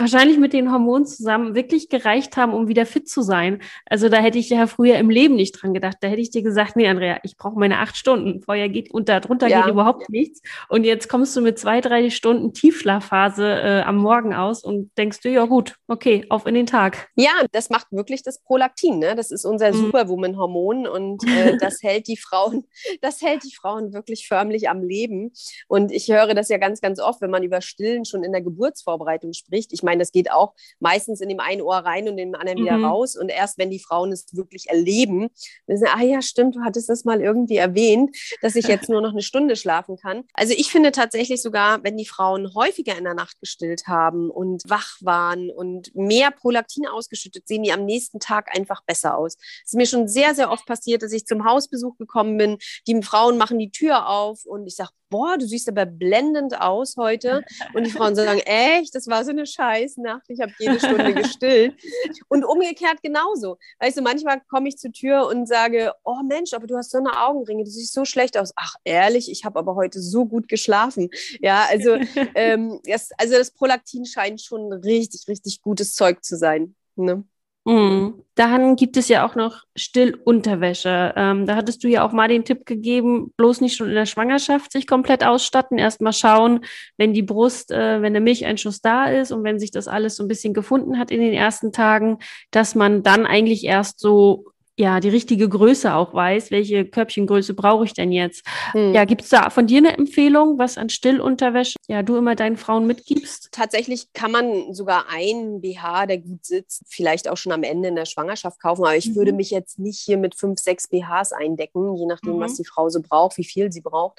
wahrscheinlich mit den Hormonen zusammen wirklich gereicht haben, um wieder fit zu sein. Also da hätte ich ja früher im Leben nicht dran gedacht. Da hätte ich dir gesagt, nee, Andrea, ich brauche meine acht Stunden. Vorher geht und darunter ja. geht überhaupt nichts. Und jetzt kommst du mit zwei, drei Stunden Tiefschlafphase äh, am Morgen aus und denkst du, ja gut, okay, auf in den Tag. Ja, das macht wirklich das Prolaktin. Ne? Das ist unser mhm. Superwoman-Hormon und äh, das hält die Frauen, das hält die Frauen wirklich förmlich am Leben. Und ich höre das ja ganz, ganz oft, wenn man über Stillen schon in der Geburtsvorbereitung spricht. Ich meine, das geht auch meistens in dem einen Ohr rein und in dem anderen mhm. wieder raus. Und erst wenn die Frauen es wirklich erleben, wissen, ah ja, stimmt, du hattest das mal irgendwie erwähnt, dass ich jetzt nur noch eine Stunde schlafen kann. Also ich finde tatsächlich sogar, wenn die Frauen häufiger in der Nacht gestillt haben und wach waren und mehr Prolaktin ausgeschüttet, sehen die am nächsten Tag einfach besser aus. Es ist mir schon sehr, sehr oft passiert, dass ich zum Hausbesuch gekommen bin. Die Frauen machen die Tür auf und ich sage, boah, du siehst aber blendend aus heute. Und die Frauen sagen, echt, das war so eine Scheißnacht, ich habe jede Stunde gestillt. Und umgekehrt genauso. Weißt du, manchmal komme ich zur Tür und sage, oh Mensch, aber du hast so eine Augenringe, du siehst so schlecht aus. Ach, ehrlich, ich habe aber heute so gut geschlafen. Ja, also, ähm, das, also das Prolaktin scheint schon richtig, richtig gutes Zeug zu sein. Ne? Mhm. Dann gibt es ja auch noch Stillunterwäsche. Ähm, da hattest du ja auch mal den Tipp gegeben, bloß nicht schon in der Schwangerschaft sich komplett ausstatten. Erstmal schauen, wenn die Brust, äh, wenn der Milcheinschuss da ist und wenn sich das alles so ein bisschen gefunden hat in den ersten Tagen, dass man dann eigentlich erst so ja, die richtige Größe auch weiß, welche Körbchengröße brauche ich denn jetzt? Hm. Ja, gibt es da von dir eine Empfehlung, was an Stillunterwäsche ja du immer deinen Frauen mitgibst? Tatsächlich kann man sogar einen BH, der gut sitzt, vielleicht auch schon am Ende in der Schwangerschaft kaufen, aber ich mhm. würde mich jetzt nicht hier mit fünf, sechs BHs eindecken, je nachdem, mhm. was die Frau so braucht, wie viel sie braucht.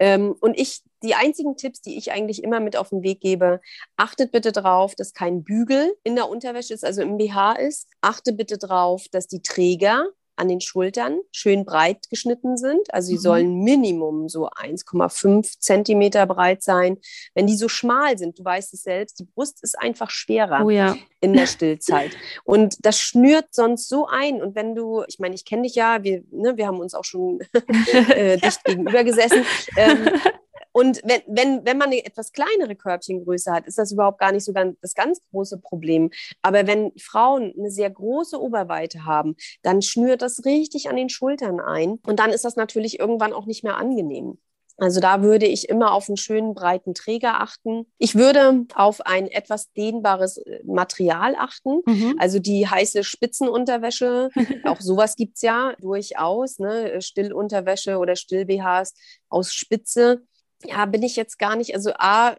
Ähm, und ich die einzigen Tipps, die ich eigentlich immer mit auf den Weg gebe, achtet bitte drauf, dass kein Bügel in der Unterwäsche ist, also im BH ist. Achte bitte drauf, dass die Träger an den Schultern schön breit geschnitten sind. Also sie mhm. sollen Minimum so 1,5 Zentimeter breit sein. Wenn die so schmal sind, du weißt es selbst, die Brust ist einfach schwerer oh ja. in der Stillzeit. Und das schnürt sonst so ein. Und wenn du, ich meine, ich kenne dich ja, wir, ne, wir haben uns auch schon äh, dicht gegenüber gesessen. Ähm, Und wenn, wenn, wenn man eine etwas kleinere Körbchengröße hat, ist das überhaupt gar nicht so ganz, das ganz große Problem. Aber wenn Frauen eine sehr große Oberweite haben, dann schnürt das richtig an den Schultern ein. Und dann ist das natürlich irgendwann auch nicht mehr angenehm. Also da würde ich immer auf einen schönen breiten Träger achten. Ich würde auf ein etwas dehnbares äh, Material achten. Mhm. Also die heiße Spitzenunterwäsche. auch sowas gibt es ja durchaus. Ne? Stillunterwäsche oder Still-BHs aus Spitze ja, bin ich jetzt gar nicht, also A,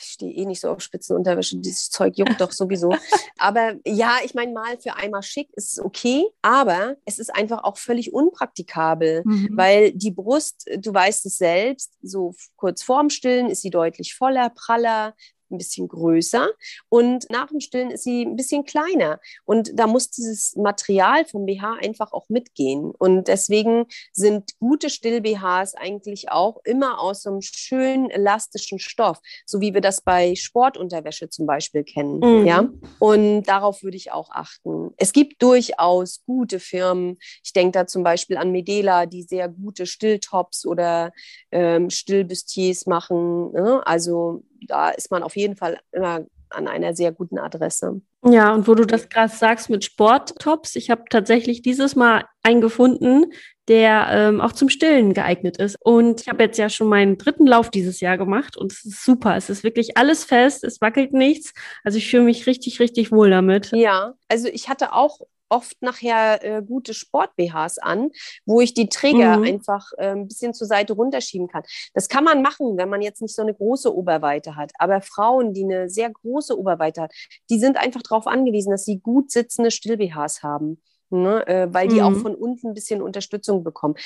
ich stehe eh nicht so auf Spitzenunterwäsche, dieses Zeug juckt doch sowieso. Aber ja, ich meine, mal für einmal schick ist okay, aber es ist einfach auch völlig unpraktikabel, mhm. weil die Brust, du weißt es selbst, so kurz vorm Stillen ist sie deutlich voller, praller, ein bisschen größer und nach dem Stillen ist sie ein bisschen kleiner. Und da muss dieses Material vom BH einfach auch mitgehen. Und deswegen sind gute Still-BHs eigentlich auch immer aus so einem schönen elastischen Stoff, so wie wir das bei Sportunterwäsche zum Beispiel kennen. Mhm. Ja? Und darauf würde ich auch achten. Es gibt durchaus gute Firmen. Ich denke da zum Beispiel an Medela, die sehr gute Stilltops oder ähm, Stillbustiers machen. Ne? Also da ist man auf jeden Fall immer an einer sehr guten Adresse. Ja, und wo du das gerade sagst mit Sporttops, ich habe tatsächlich dieses Mal einen gefunden, der ähm, auch zum Stillen geeignet ist. Und ich habe jetzt ja schon meinen dritten Lauf dieses Jahr gemacht und es ist super. Es ist wirklich alles fest, es wackelt nichts. Also ich fühle mich richtig, richtig wohl damit. Ja, also ich hatte auch oft nachher äh, gute Sport-BHs an, wo ich die Träger mhm. einfach äh, ein bisschen zur Seite runterschieben kann. Das kann man machen, wenn man jetzt nicht so eine große Oberweite hat. Aber Frauen, die eine sehr große Oberweite hat, die sind einfach darauf angewiesen, dass sie gut sitzende Still-BHs haben. Ne, äh, weil die mhm. auch von unten ein bisschen Unterstützung bekommen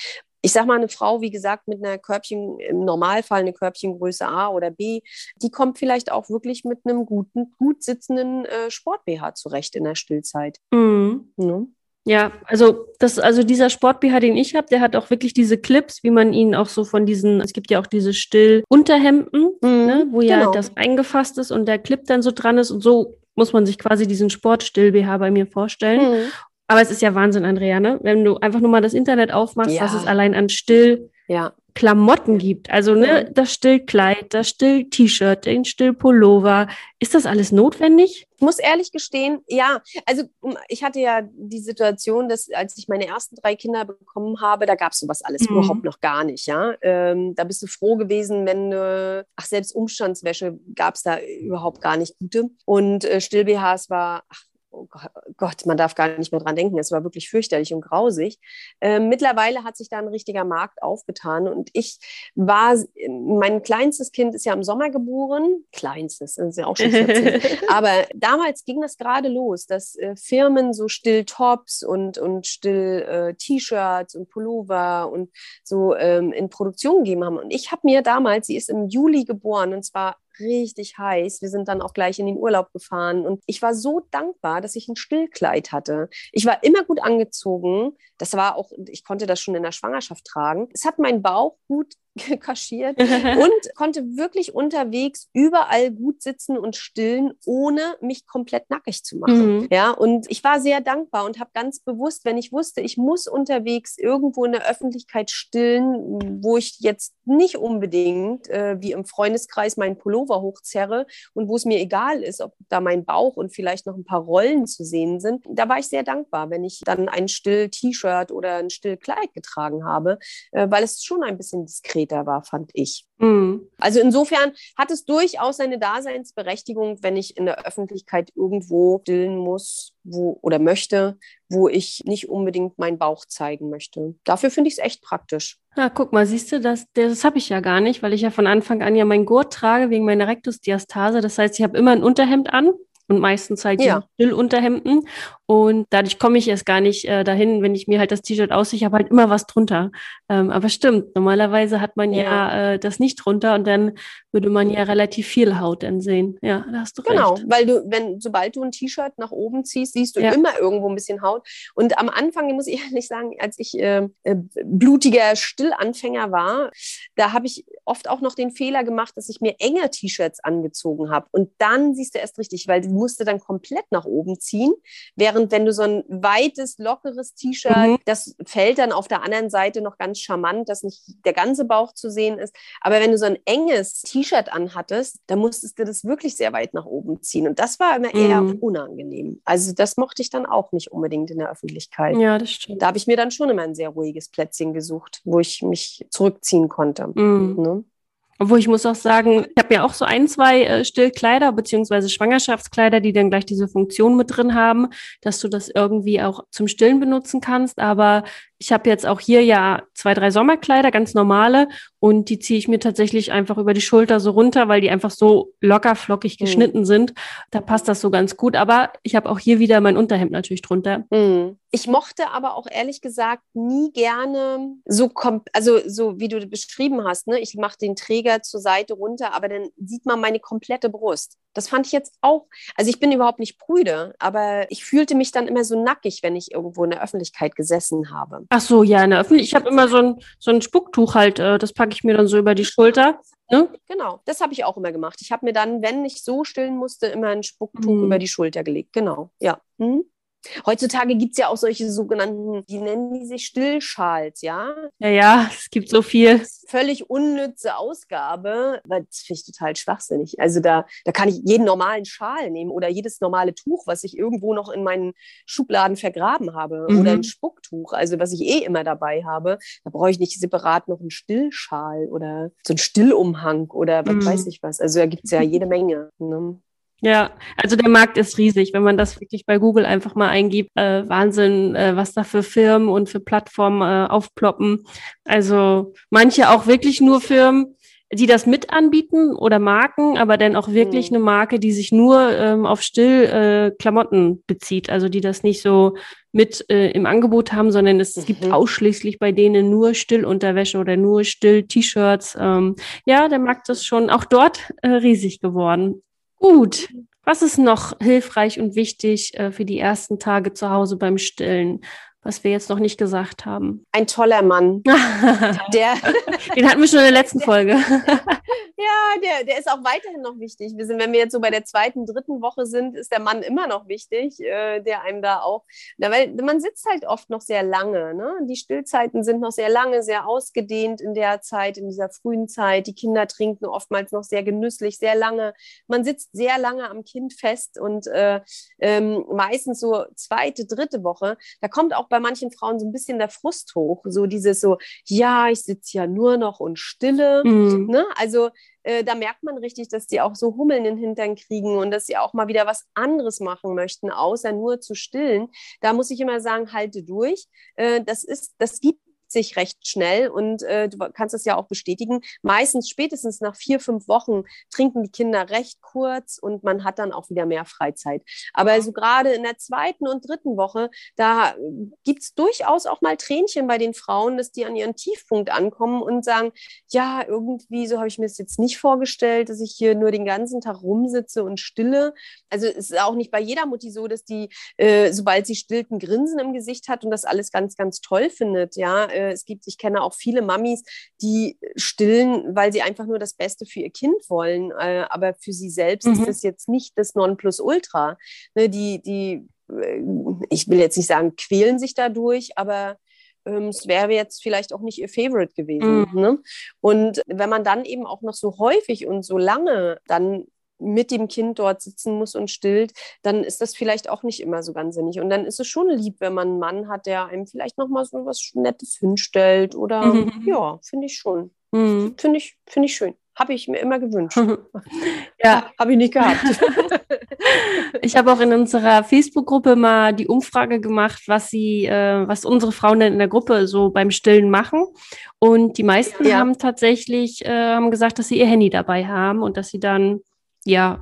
ich sage mal, eine Frau, wie gesagt, mit einer Körbchen, im Normalfall eine Körbchengröße A oder B, die kommt vielleicht auch wirklich mit einem guten, gut sitzenden äh, Sport-BH zurecht in der Stillzeit. Mhm. Ne? Ja, also das, also dieser Sport-BH, den ich habe, der hat auch wirklich diese Clips, wie man ihn auch so von diesen, es gibt ja auch diese Still-Unterhemden, mhm, ne, wo genau. ja das eingefasst ist und der Clip dann so dran ist und so muss man sich quasi diesen Sport-Still-BH bei mir vorstellen. Mhm. Aber es ist ja Wahnsinn, Andrea, ne? Wenn du einfach nur mal das Internet aufmachst, ja. was es allein an Still ja. Klamotten gibt. Also ne, das Stillkleid, das Still-T-Shirt, den Still-Pullover. Ist das alles notwendig? Ich muss ehrlich gestehen, ja. Also ich hatte ja die Situation, dass als ich meine ersten drei Kinder bekommen habe, da gab es sowas alles mhm. überhaupt noch gar nicht. Ja, ähm, da bist du froh gewesen, wenn äh, ach selbst Umstandswäsche gab es da überhaupt gar nicht gute und äh, Still BHs war ach, oh Gott, man darf gar nicht mehr dran denken. Es war wirklich fürchterlich und grausig. Ähm, mittlerweile hat sich da ein richtiger Markt aufgetan und ich war, mein kleinstes Kind ist ja im Sommer geboren. Kleinstes, das ist ja auch schon 14. Aber damals ging das gerade los, dass äh, Firmen so still Tops und, und still äh, T-Shirts und Pullover und so ähm, in Produktion gegeben haben. Und ich habe mir damals, sie ist im Juli geboren und zwar richtig heiß. Wir sind dann auch gleich in den Urlaub gefahren und ich war so dankbar, dass ich ein Stillkleid hatte. Ich war immer gut angezogen. Das war auch, ich konnte das schon in der Schwangerschaft tragen. Es hat meinen Bauch gut kaschiert und konnte wirklich unterwegs überall gut sitzen und stillen, ohne mich komplett nackig zu machen. Mhm. Ja, und ich war sehr dankbar und habe ganz bewusst, wenn ich wusste, ich muss unterwegs irgendwo in der Öffentlichkeit stillen, wo ich jetzt nicht unbedingt äh, wie im Freundeskreis meinen Pullover hochzerre und wo es mir egal ist, ob da mein Bauch und vielleicht noch ein paar Rollen zu sehen sind, da war ich sehr dankbar, wenn ich dann ein Still-T-Shirt oder ein Still-Kleid getragen habe, äh, weil es schon ein bisschen diskret später war, fand ich. Mhm. Also insofern hat es durchaus seine Daseinsberechtigung, wenn ich in der Öffentlichkeit irgendwo stillen muss wo, oder möchte, wo ich nicht unbedingt meinen Bauch zeigen möchte. Dafür finde ich es echt praktisch. Ja, guck mal, siehst du, das, das habe ich ja gar nicht, weil ich ja von Anfang an ja meinen Gurt trage wegen meiner Rektusdiastase. Das heißt, ich habe immer ein Unterhemd an und meistens halt ja. Stillunterhemden. Und dadurch komme ich erst gar nicht äh, dahin, wenn ich mir halt das T-Shirt ausziehe, ich habe halt immer was drunter. Ähm, aber stimmt, normalerweise hat man ja, ja äh, das nicht drunter und dann würde man ja relativ viel Haut dann sehen. Ja, da hast du genau, recht. Genau, weil du, wenn, sobald du ein T-Shirt nach oben ziehst, siehst du ja. immer irgendwo ein bisschen Haut. Und am Anfang, muss ich ehrlich sagen, als ich äh, äh, blutiger Stillanfänger war, da habe ich oft auch noch den Fehler gemacht, dass ich mir enge T-Shirts angezogen habe. Und dann siehst du erst richtig, weil du musste dann komplett nach oben ziehen, während Während wenn du so ein weites, lockeres T-Shirt, Mhm. das fällt dann auf der anderen Seite noch ganz charmant, dass nicht der ganze Bauch zu sehen ist. Aber wenn du so ein enges T-Shirt anhattest, dann musstest du das wirklich sehr weit nach oben ziehen. Und das war immer eher Mhm. unangenehm. Also das mochte ich dann auch nicht unbedingt in der Öffentlichkeit. Ja, das stimmt. Da habe ich mir dann schon immer ein sehr ruhiges Plätzchen gesucht, wo ich mich zurückziehen konnte. Mhm. Ne? Obwohl ich muss auch sagen, ich habe ja auch so ein, zwei äh, Stillkleider beziehungsweise Schwangerschaftskleider, die dann gleich diese Funktion mit drin haben, dass du das irgendwie auch zum Stillen benutzen kannst. Aber ich habe jetzt auch hier ja zwei, drei Sommerkleider, ganz normale, und die ziehe ich mir tatsächlich einfach über die Schulter so runter, weil die einfach so locker flockig Mhm. geschnitten sind. Da passt das so ganz gut. Aber ich habe auch hier wieder mein Unterhemd natürlich drunter. Mhm. Ich mochte aber auch ehrlich gesagt nie gerne so, also so wie du beschrieben hast, ne? ich mache den Träger zur Seite runter, aber dann sieht man meine komplette Brust. Das fand ich jetzt auch, also ich bin überhaupt nicht prüde, aber ich fühlte mich dann immer so nackig, wenn ich irgendwo in der Öffentlichkeit gesessen habe. Ach so, ja, in der Öffentlich. Ich habe immer so ein, so ein Spucktuch halt, äh, das packe ich mir dann so über die Schulter. Ne? Genau, das habe ich auch immer gemacht. Ich habe mir dann, wenn ich so stillen musste, immer ein Spucktuch Mhm. über die Schulter gelegt. Genau, ja. Mhm. Heutzutage gibt es ja auch solche sogenannten, die nennen die sich Stillschals, ja. Ja, ja, es gibt so viel. Völlig unnütze Ausgabe, weil das finde ich total schwachsinnig. Also da, da kann ich jeden normalen Schal nehmen oder jedes normale Tuch, was ich irgendwo noch in meinen Schubladen vergraben habe Mhm. oder ein Spucktuch, also was ich eh immer dabei habe. Da brauche ich nicht separat noch einen Stillschal oder so einen Stillumhang oder was Mhm. weiß ich was. Also da gibt es ja jede Menge. Ne? Ja, also der Markt ist riesig, wenn man das wirklich bei Google einfach mal eingibt. Äh, Wahnsinn, äh, was da für Firmen und für Plattformen äh, aufploppen. Also manche auch wirklich nur Firmen, die das mit anbieten oder Marken, aber dann auch wirklich Mhm. eine Marke, die sich nur ähm, auf Still äh, Klamotten bezieht, also die das nicht so mit äh, im Angebot haben, sondern es gibt Mhm. ausschließlich bei denen nur Stillunterwäsche oder nur Still-T-Shirts. Ähm, ja, der Markt ist schon auch dort äh, riesig geworden. Gut. Was ist noch hilfreich und wichtig äh, für die ersten Tage zu Hause beim Stillen, was wir jetzt noch nicht gesagt haben? Ein toller Mann, der Den hatten wir schon in der letzten Folge. Ja, der, der ist auch weiterhin noch wichtig. Wir sind, wenn wir jetzt so bei der zweiten, dritten Woche sind, ist der Mann immer noch wichtig, äh, der einem da auch, na, weil man sitzt halt oft noch sehr lange. Ne? Die Stillzeiten sind noch sehr lange, sehr ausgedehnt in der Zeit, in dieser frühen Zeit. Die Kinder trinken oftmals noch sehr genüsslich, sehr lange. Man sitzt sehr lange am Kind fest und äh, ähm, meistens so zweite, dritte Woche, da kommt auch bei manchen Frauen so ein bisschen der Frust hoch. So dieses so, ja, ich sitze ja nur noch und stille. Mhm. Ne? Also äh, da merkt man richtig, dass die auch so Hummeln in den Hintern kriegen und dass sie auch mal wieder was anderes machen möchten, außer nur zu stillen. Da muss ich immer sagen, halte durch. Äh, das ist, das gibt sich recht schnell und äh, du kannst es ja auch bestätigen. Meistens spätestens nach vier, fünf Wochen trinken die Kinder recht kurz und man hat dann auch wieder mehr Freizeit. Aber so gerade in der zweiten und dritten Woche, da gibt es durchaus auch mal Tränchen bei den Frauen, dass die an ihren Tiefpunkt ankommen und sagen, ja, irgendwie, so habe ich mir das jetzt nicht vorgestellt, dass ich hier nur den ganzen Tag rumsitze und stille. Also es ist auch nicht bei jeder Mutti so, dass die, äh, sobald sie stillt, ein Grinsen im Gesicht hat und das alles ganz, ganz toll findet. Ja, äh, es gibt, ich kenne auch viele Mamis, die stillen, weil sie einfach nur das Beste für ihr Kind wollen. Äh, aber für sie selbst Mhm. ist das jetzt nicht das Nonplusultra. Ne, die, die, äh, ich will jetzt nicht sagen, quälen sich dadurch, aber ähm, es wäre jetzt vielleicht auch nicht ihr Favorite gewesen. Mhm. Ne? Und wenn man dann eben auch noch so häufig und so lange dann mit dem Kind dort sitzen muss und stillt, dann ist das vielleicht auch nicht immer so ganz sinnig. Und dann ist es schon lieb, wenn man einen Mann hat, der einem vielleicht noch mal so was Nettes hinstellt oder Mhm. ja, finde ich schon. Mhm. Finde ich, finde ich schön. Habe ich mir immer gewünscht. Ja, Habe ich nicht gehabt. ich habe auch in unserer Facebook-Gruppe mal die Umfrage gemacht, was sie, äh, was unsere Frauen denn in der Gruppe so beim Stillen machen. Und die meisten Ja. haben tatsächlich äh, haben gesagt, dass sie ihr Handy dabei haben und dass sie dann ja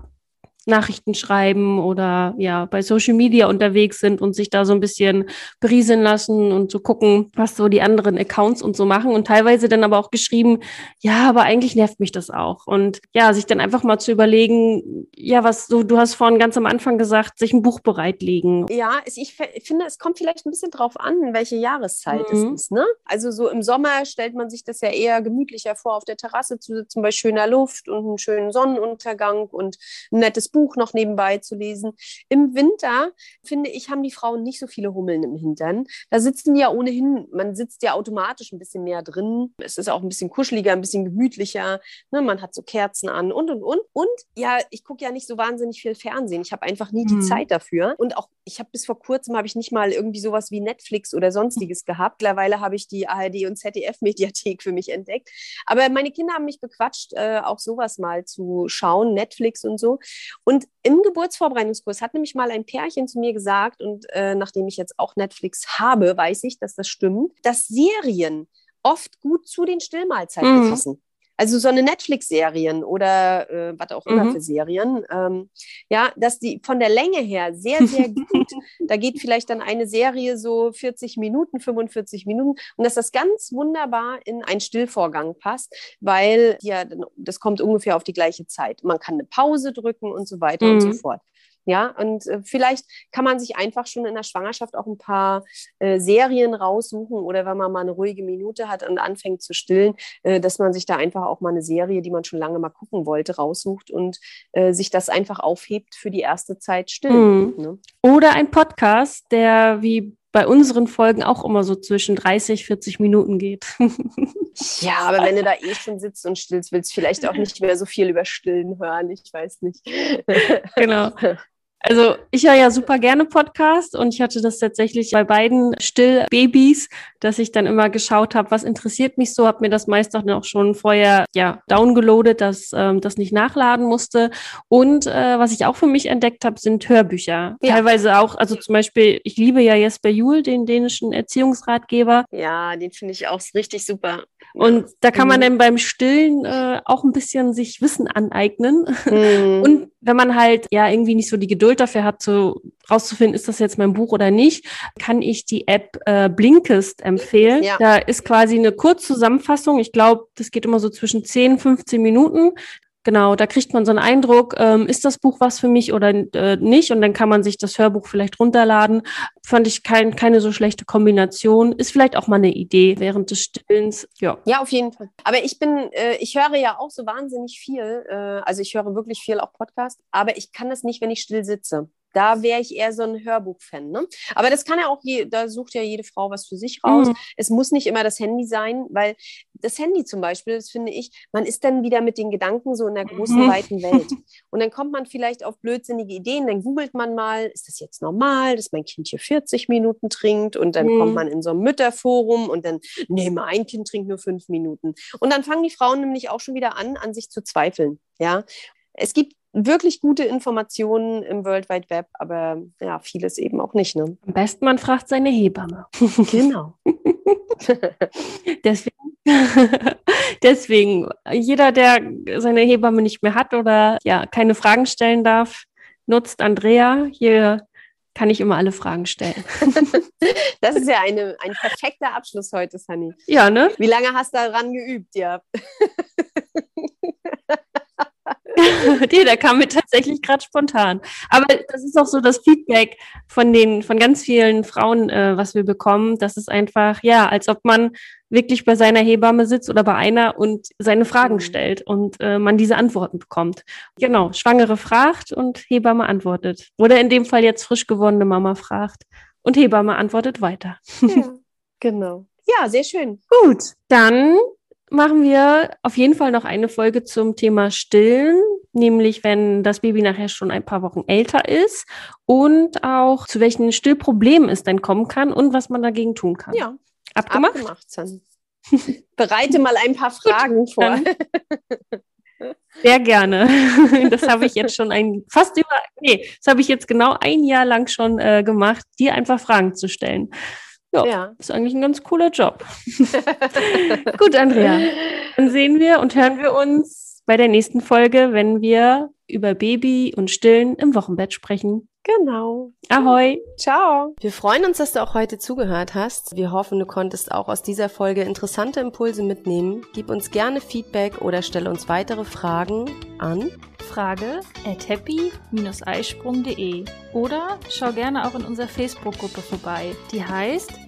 Nachrichten schreiben oder ja bei Social Media unterwegs sind und sich da so ein bisschen berieseln lassen und so gucken, was so die anderen Accounts und so machen und teilweise dann aber auch geschrieben, ja, aber eigentlich nervt mich das auch und ja, sich dann einfach mal zu überlegen, ja, was so du hast vorhin ganz am Anfang gesagt, sich ein Buch bereitlegen. Ja, ich finde, es kommt vielleicht ein bisschen drauf an, welche Jahreszeit Mhm. es ist. Ne? Also so im Sommer stellt man sich das ja eher gemütlicher vor, auf der Terrasse zu sitzen bei schöner Luft und einem schönen Sonnenuntergang und ein nettes Buch noch nebenbei zu lesen. Im Winter, finde ich, haben die Frauen nicht so viele Hummeln im Hintern. Da sitzen die ja ohnehin, man sitzt ja automatisch ein bisschen mehr drin. Es ist auch ein bisschen kuscheliger, ein bisschen gemütlicher. Ne? Man hat so Kerzen an und, und, und. Und ja, ich gucke ja nicht so wahnsinnig viel Fernsehen. Ich habe einfach nie die Mhm. Zeit dafür. Und auch, ich habe bis vor kurzem, habe ich nicht mal irgendwie sowas wie Netflix oder sonstiges gehabt. Mittlerweile habe ich die ARD und ZDF-Mediathek für mich entdeckt. Aber meine Kinder haben mich bequatscht, äh, auch sowas mal zu schauen, Netflix und so. Und im Geburtsvorbereitungskurs hat nämlich mal ein Pärchen zu mir gesagt, und äh, nachdem ich jetzt auch Netflix habe, weiß ich, dass das stimmt, dass Serien oft gut zu den Stillmahlzeiten Mhm. passen. Also so eine Netflix-Serien oder äh, was auch immer Mhm. für Serien, ähm, ja, dass die von der Länge her sehr, sehr gut, da geht vielleicht dann eine Serie so 40 Minuten, 45 Minuten und dass das ganz wunderbar in einen Stillvorgang passt, weil ja, das kommt ungefähr auf die gleiche Zeit. Man kann eine Pause drücken und so weiter und so Mhm. fort. Ja, und äh, vielleicht kann man sich einfach schon in der Schwangerschaft auch ein paar äh, Serien raussuchen oder wenn man mal eine ruhige Minute hat und anfängt zu stillen, äh, dass man sich da einfach auch mal eine Serie, die man schon lange mal gucken wollte, raussucht und äh, sich das einfach aufhebt für die erste Zeit stillen. Mhm. Ne? Oder ein Podcast, der wie bei unseren Folgen auch immer so zwischen 30, 40 Minuten geht. Ja, aber wenn du da eh schon sitzt und stillst, willst du vielleicht auch nicht mehr so viel über Stillen hören. Ich weiß nicht. genau. Also ich höre ja super gerne Podcast und ich hatte das tatsächlich bei beiden Stillbabys, dass ich dann immer geschaut habe, was interessiert mich so, habe mir das meist auch noch schon vorher ja downgeloadet, dass ähm, das nicht nachladen musste. Und äh, was ich auch für mich entdeckt habe, sind Hörbücher. Ja. Teilweise auch, also zum Beispiel, ich liebe ja Jesper Juhl, den dänischen Erziehungsratgeber. Ja, den finde ich auch richtig super. Und da kann man Mhm. dann beim Stillen äh, auch ein bisschen sich Wissen aneignen. Mhm. Und wenn man halt ja irgendwie nicht so die Geduld dafür hat, so rauszufinden, ist das jetzt mein Buch oder nicht, kann ich die App äh, Blinkist empfehlen. Ja. Da ist quasi eine Kurzzusammenfassung. Ich glaube, das geht immer so zwischen 10, 15 Minuten. Genau, da kriegt man so einen Eindruck, ähm, ist das Buch was für mich oder äh, nicht? Und dann kann man sich das Hörbuch vielleicht runterladen. Fand ich kein, keine so schlechte Kombination. Ist vielleicht auch mal eine Idee während des Stillens. Ja. Ja, auf jeden Fall. Aber ich bin, äh, ich höre ja auch so wahnsinnig viel. Äh, also ich höre wirklich viel auch Podcast, aber ich kann das nicht, wenn ich still sitze. Da wäre ich eher so ein Hörbuch-Fan. Ne? Aber das kann ja auch, je, da sucht ja jede Frau was für sich raus. Mhm. Es muss nicht immer das Handy sein, weil das Handy zum Beispiel, das finde ich, man ist dann wieder mit den Gedanken so in der großen, Mhm. weiten Welt. Und dann kommt man vielleicht auf blödsinnige Ideen, dann googelt man mal, ist das jetzt normal, dass mein Kind hier 40 Minuten trinkt? Und dann Mhm. kommt man in so ein Mütterforum und dann, nee, mein Kind trinkt nur fünf Minuten. Und dann fangen die Frauen nämlich auch schon wieder an, an sich zu zweifeln. Ja, es gibt wirklich gute Informationen im World Wide Web, aber ja, vieles eben auch nicht. Ne? Am besten man fragt seine Hebamme. Genau. Deswegen, deswegen, jeder, der seine Hebamme nicht mehr hat oder ja keine Fragen stellen darf, nutzt Andrea. Hier kann ich immer alle Fragen stellen. Das ist ja eine, ein perfekter Abschluss heute, Sunny. Ja, ne? Wie lange hast du daran geübt? Ja. nee, der kam mir tatsächlich gerade spontan. Aber das ist auch so das Feedback von den, von ganz vielen Frauen, äh, was wir bekommen. Das ist einfach, ja, als ob man wirklich bei seiner Hebamme sitzt oder bei einer und seine Fragen Mhm. stellt und äh, man diese Antworten bekommt. Genau, Schwangere fragt und Hebamme antwortet. Oder in dem Fall jetzt frisch gewordene Mama fragt und Hebamme antwortet weiter. ja. Genau. Ja, sehr schön. Gut, dann machen wir auf jeden Fall noch eine Folge zum Thema Stillen, nämlich wenn das Baby nachher schon ein paar Wochen älter ist und auch zu welchen Stillproblemen es dann kommen kann und was man dagegen tun kann. Ja, Abgemacht? abgemacht, Sunny. Bereite mal ein paar Fragen vor. dann- Sehr gerne. Das habe ich jetzt schon ein fast über, nee, das habe ich jetzt genau ein Jahr lang schon äh, gemacht, dir einfach Fragen zu stellen. Ja, Ja. ist eigentlich ein ganz cooler Job. Gut, Andrea. Dann sehen wir und hören wir uns bei der nächsten Folge, wenn wir über Baby und Stillen im Wochenbett sprechen. Genau. Ahoi! Ciao. Wir freuen uns, dass du auch heute zugehört hast. Wir hoffen, du konntest auch aus dieser Folge interessante Impulse mitnehmen. Gib uns gerne Feedback oder stelle uns weitere Fragen an. Frage at happy-eisprung.de oder schau gerne auch in unserer Facebook-Gruppe vorbei. Die heißt